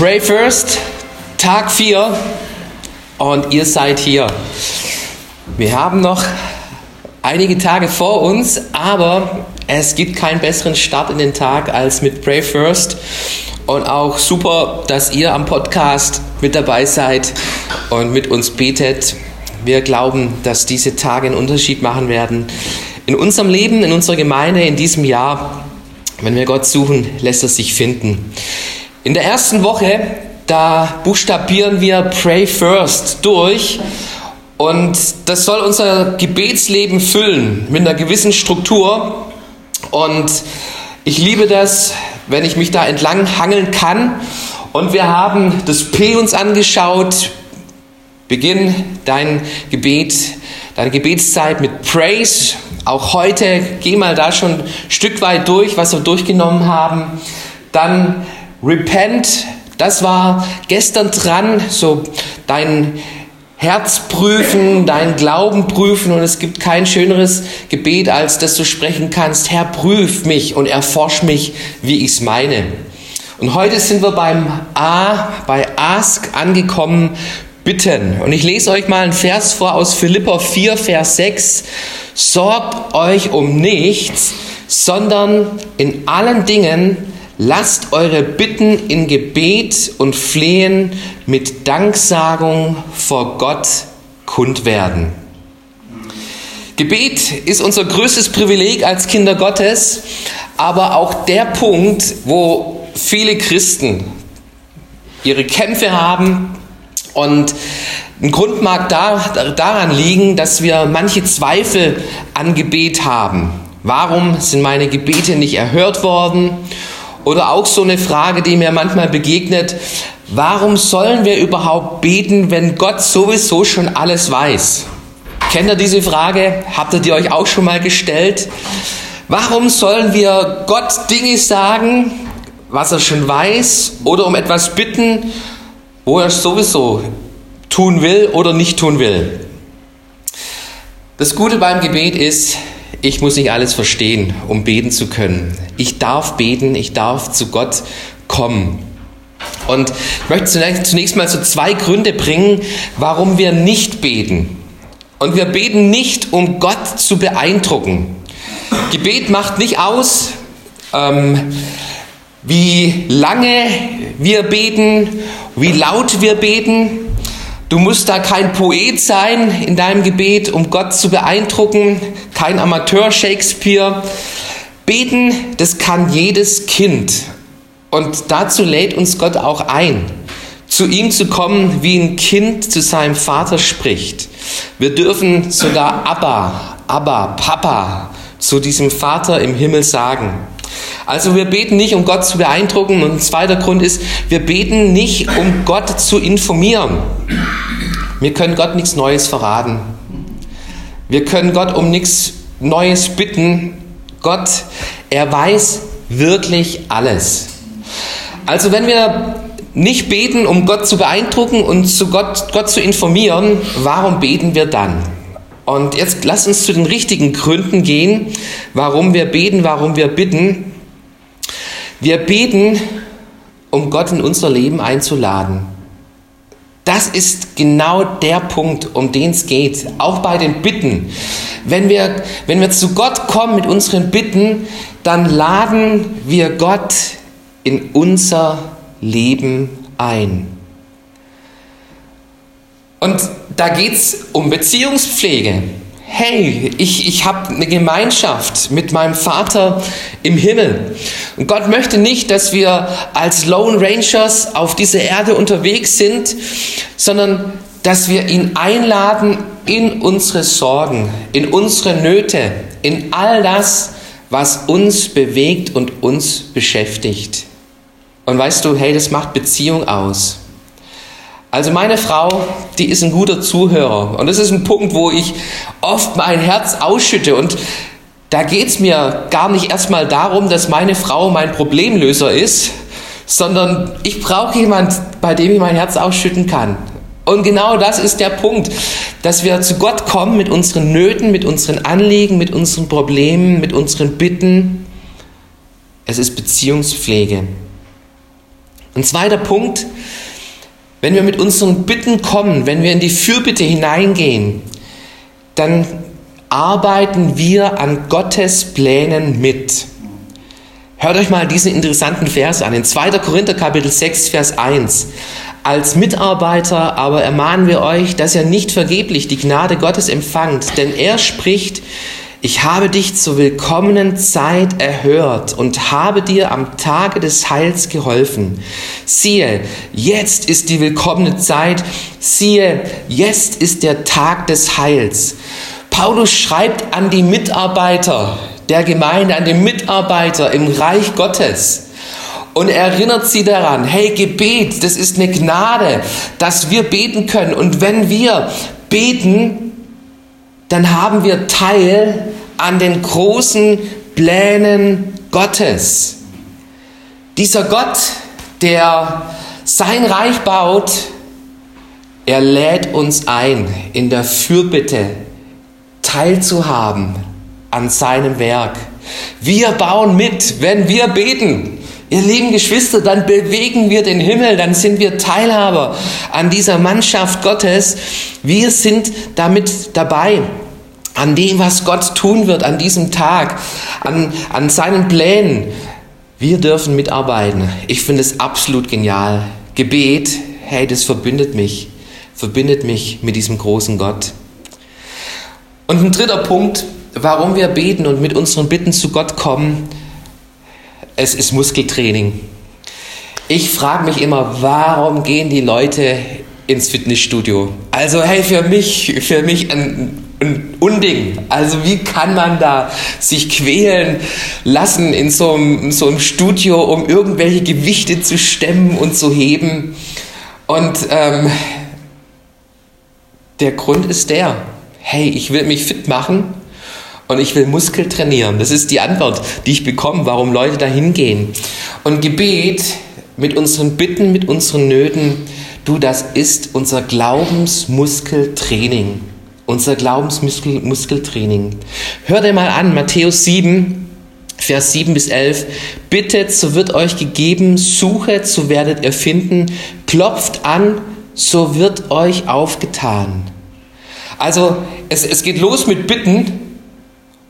Pray First, Tag 4 und ihr seid hier. Wir haben noch einige Tage vor uns, aber es gibt keinen besseren Start in den Tag als mit Pray First. Und auch super, dass ihr am Podcast mit dabei seid und mit uns betet. Wir glauben, dass diese Tage einen Unterschied machen werden in unserem Leben, in unserer Gemeinde, in diesem Jahr. Wenn wir Gott suchen, lässt er sich finden. In der ersten Woche, da buchstabieren wir Pray First durch. Und das soll unser Gebetsleben füllen mit einer gewissen Struktur. Und ich liebe das, wenn ich mich da entlang hangeln kann. Und wir haben das P uns angeschaut. Beginn dein Gebet, deine Gebetszeit mit Praise. Auch heute geh mal da schon ein Stück weit durch, was wir durchgenommen haben. Dann Repent, das war gestern dran, so dein Herz prüfen, deinen Glauben prüfen und es gibt kein schöneres Gebet, als dass du sprechen kannst, Herr, prüf mich und erforsch mich, wie ich es meine. Und heute sind wir beim A, bei Ask angekommen, bitten. Und ich lese euch mal einen Vers vor aus Philippa 4, Vers 6. Sorgt euch um nichts, sondern in allen Dingen Lasst eure Bitten in Gebet und Flehen mit Danksagung vor Gott kund werden. Gebet ist unser größtes Privileg als Kinder Gottes, aber auch der Punkt, wo viele Christen ihre Kämpfe haben und ein Grund mag da, daran liegen, dass wir manche Zweifel an Gebet haben. Warum sind meine Gebete nicht erhört worden? Oder auch so eine Frage, die mir manchmal begegnet, warum sollen wir überhaupt beten, wenn Gott sowieso schon alles weiß? Kennt ihr diese Frage? Habt ihr die euch auch schon mal gestellt? Warum sollen wir Gott Dinge sagen, was er schon weiß, oder um etwas bitten, wo er sowieso tun will oder nicht tun will? Das Gute beim Gebet ist, ich muss nicht alles verstehen, um beten zu können. Ich darf beten, ich darf zu Gott kommen. Und ich möchte zunächst, mal so zwei Gründe bringen, warum wir nicht beten. Und wir beten nicht, um Gott zu beeindrucken. Gebet macht nicht aus, ähm, wie lange wir beten, wie laut wir beten. Du musst da kein Poet sein in deinem Gebet, um Gott zu beeindrucken, kein Amateur Shakespeare. Beten, das kann jedes Kind. Und dazu lädt uns Gott auch ein, zu ihm zu kommen, wie ein Kind zu seinem Vater spricht. Wir dürfen sogar Abba, Abba, Papa zu diesem Vater im Himmel sagen. Also wir beten nicht, um Gott zu beeindrucken. Und ein zweiter Grund ist, wir beten nicht, um Gott zu informieren. Wir können Gott nichts Neues verraten. Wir können Gott um nichts Neues bitten. Gott, er weiß wirklich alles. Also wenn wir nicht beten, um Gott zu beeindrucken und zu Gott, Gott zu informieren, warum beten wir dann? Und jetzt lass uns zu den richtigen Gründen gehen, warum wir beten, warum wir bitten. Wir beten, um Gott in unser Leben einzuladen. Das ist genau der Punkt, um den es geht, auch bei den Bitten. Wenn wir, wenn wir zu Gott kommen mit unseren Bitten, dann laden wir Gott in unser Leben ein. Und da geht es um Beziehungspflege hey, ich, ich habe eine Gemeinschaft mit meinem Vater im Himmel. Und Gott möchte nicht, dass wir als Lone Rangers auf dieser Erde unterwegs sind, sondern dass wir ihn einladen in unsere Sorgen, in unsere Nöte, in all das, was uns bewegt und uns beschäftigt. Und weißt du, hey, das macht Beziehung aus. Also meine Frau, die ist ein guter Zuhörer. Und das ist ein Punkt, wo ich oft mein Herz ausschütte. Und da geht es mir gar nicht erstmal darum, dass meine Frau mein Problemlöser ist, sondern ich brauche jemand, bei dem ich mein Herz ausschütten kann. Und genau das ist der Punkt, dass wir zu Gott kommen mit unseren Nöten, mit unseren Anliegen, mit unseren Problemen, mit unseren Bitten. Es ist Beziehungspflege. Ein zweiter Punkt, wenn wir mit unseren Bitten kommen, wenn wir in die Fürbitte hineingehen, dann arbeiten wir an Gottes Plänen mit. Hört euch mal diesen interessanten Vers an. In 2. Korinther Kapitel 6, Vers 1. Als Mitarbeiter aber ermahnen wir euch, dass ihr nicht vergeblich die Gnade Gottes empfangt, denn er spricht, ich habe dich zur willkommenen Zeit erhört und habe dir am Tage des Heils geholfen. Siehe, jetzt ist die willkommene Zeit. Siehe, jetzt ist der Tag des Heils. Paulus schreibt an die Mitarbeiter der Gemeinde, an die Mitarbeiter im Reich Gottes und erinnert sie daran, hey, Gebet, das ist eine Gnade, dass wir beten können. Und wenn wir beten, dann haben wir Teil an den großen Plänen Gottes. Dieser Gott, der sein Reich baut, er lädt uns ein, in der Fürbitte teilzuhaben an seinem Werk. Wir bauen mit, wenn wir beten. Ihr lieben Geschwister, dann bewegen wir den Himmel, dann sind wir Teilhaber an dieser Mannschaft Gottes. Wir sind damit dabei an dem, was Gott tun wird an diesem Tag, an, an seinen Plänen. Wir dürfen mitarbeiten. Ich finde es absolut genial. Gebet, hey, das verbindet mich, verbindet mich mit diesem großen Gott. Und ein dritter Punkt, warum wir beten und mit unseren Bitten zu Gott kommen, es ist Muskeltraining. Ich frage mich immer, warum gehen die Leute ins Fitnessstudio? Also hey, für mich, für mich ein ein Unding. Also wie kann man da sich quälen lassen in so einem, so einem Studio, um irgendwelche Gewichte zu stemmen und zu heben? Und ähm, der Grund ist der, hey, ich will mich fit machen und ich will Muskel trainieren. Das ist die Antwort, die ich bekomme, warum Leute da hingehen. Und Gebet mit unseren Bitten, mit unseren Nöten, du, das ist unser Glaubensmuskeltraining unser Glaubensmuskeltraining. Hör dir mal an, Matthäus 7, Vers 7 bis 11. Bittet, so wird euch gegeben, suchet, so werdet ihr finden, klopft an, so wird euch aufgetan. Also es, es geht los mit Bitten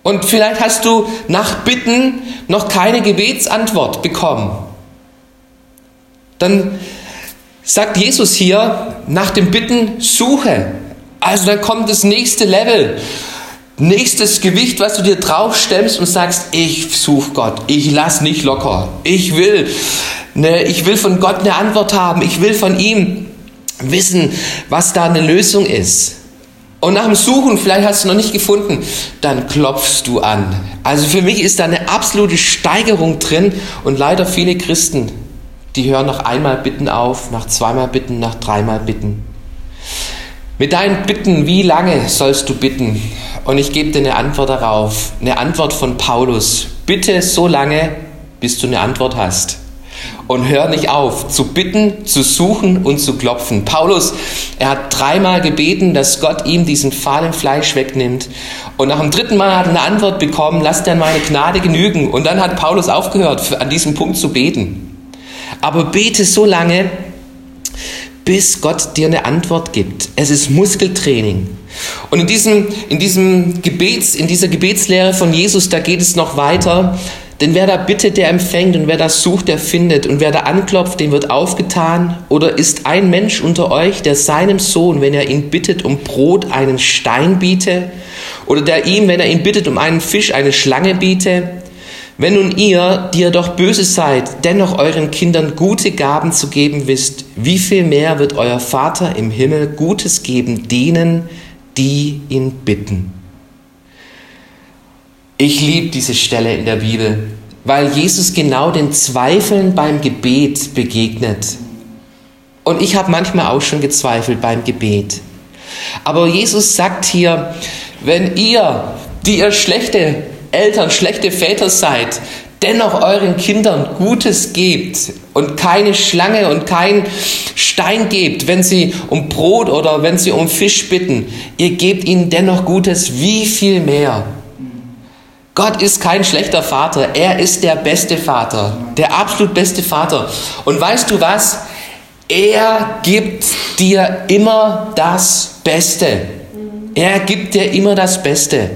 und vielleicht hast du nach Bitten noch keine Gebetsantwort bekommen. Dann sagt Jesus hier nach dem Bitten, suche. Also dann kommt das nächste Level. Nächstes Gewicht, was du dir draufstemmst und sagst, ich suche Gott, ich lass nicht locker. Ich will, ne, ich will von Gott eine Antwort haben. Ich will von ihm wissen, was da eine Lösung ist. Und nach dem Suchen, vielleicht hast du noch nicht gefunden, dann klopfst du an. Also für mich ist da eine absolute Steigerung drin und leider viele Christen, die hören nach einmal Bitten auf, nach zweimal Bitten, nach dreimal Bitten. Mit deinen Bitten, wie lange sollst du bitten? Und ich gebe dir eine Antwort darauf, eine Antwort von Paulus. Bitte so lange, bis du eine Antwort hast. Und hör nicht auf, zu bitten, zu suchen und zu klopfen. Paulus, er hat dreimal gebeten, dass Gott ihm diesen fahlen Fleisch wegnimmt. Und nach dem dritten Mal hat er eine Antwort bekommen, lass dir meine Gnade genügen. Und dann hat Paulus aufgehört, an diesem Punkt zu beten. Aber bete so lange, bis Gott dir eine Antwort gibt. Es ist Muskeltraining. Und in diesem, in diesem Gebets, in dieser Gebetslehre von Jesus, da geht es noch weiter. Denn wer da bittet, der empfängt und wer da sucht, der findet und wer da anklopft, dem wird aufgetan. Oder ist ein Mensch unter euch, der seinem Sohn, wenn er ihn bittet um Brot, einen Stein biete? Oder der ihm, wenn er ihn bittet um einen Fisch, eine Schlange biete? Wenn nun ihr, die ihr doch böse seid, dennoch euren Kindern gute Gaben zu geben wisst, wie viel mehr wird euer Vater im Himmel Gutes geben denen, die ihn bitten? Ich liebe diese Stelle in der Bibel, weil Jesus genau den Zweifeln beim Gebet begegnet. Und ich habe manchmal auch schon gezweifelt beim Gebet. Aber Jesus sagt hier, wenn ihr, die ihr schlechte Eltern, schlechte Väter seid, dennoch euren Kindern Gutes gebt und keine Schlange und keinen Stein gebt, wenn sie um Brot oder wenn sie um Fisch bitten, ihr gebt ihnen dennoch Gutes, wie viel mehr Gott ist kein schlechter Vater, er ist der beste Vater, der absolut beste Vater. Und weißt du was? Er gibt dir immer das Beste. Er gibt dir immer das Beste.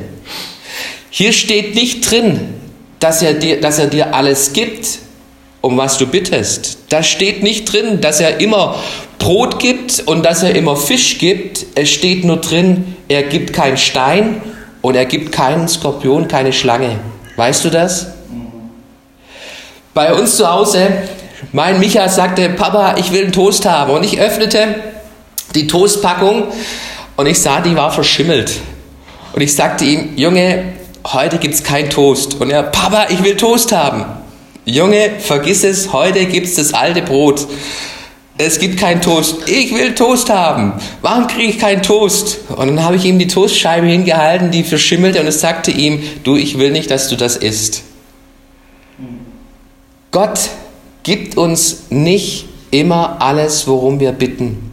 Hier steht nicht drin, dass er dir, dass er dir alles gibt, um was du bittest. Da steht nicht drin, dass er immer Brot gibt und dass er immer Fisch gibt. Es steht nur drin, er gibt keinen Stein und er gibt keinen Skorpion, keine Schlange. Weißt du das? Bei uns zu Hause, mein Micha sagte, Papa, ich will einen Toast haben. Und ich öffnete die Toastpackung und ich sah, die war verschimmelt. Und ich sagte ihm, Junge, heute gibt es kein Toast. Und er, Papa, ich will Toast haben. Junge, vergiss es, heute gibt es das alte Brot. Es gibt keinen Toast. Ich will Toast haben. Warum kriege ich keinen Toast? Und dann habe ich ihm die Toastscheibe hingehalten, die verschimmelte, und es sagte ihm, du, ich will nicht, dass du das isst. Gott gibt uns nicht immer alles, worum wir bitten,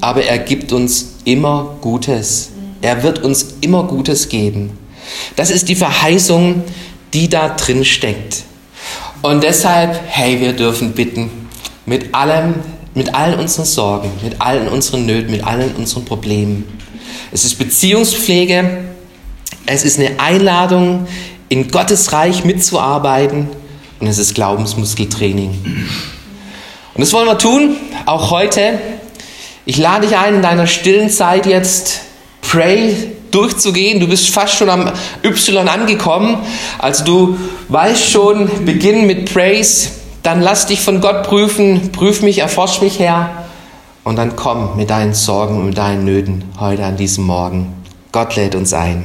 aber er gibt uns immer Gutes. Er wird uns immer Gutes geben. Das ist die Verheißung, die da drin steckt. Und deshalb, hey, wir dürfen bitten mit allem, mit allen unseren Sorgen, mit allen unseren Nöten, mit allen unseren Problemen. Es ist Beziehungspflege, es ist eine Einladung, in Gottes Reich mitzuarbeiten und es ist Glaubensmuskeltraining. Und das wollen wir tun, auch heute. Ich lade dich ein, in deiner stillen Zeit jetzt Pray durchzugehen. Du bist fast schon am Y angekommen. Also du weißt schon, beginn mit Praise. Dann lass dich von Gott prüfen. Prüf mich, erforsch mich, Herr. Und dann komm mit deinen Sorgen und deinen Nöten heute an diesem Morgen. Gott lädt uns ein.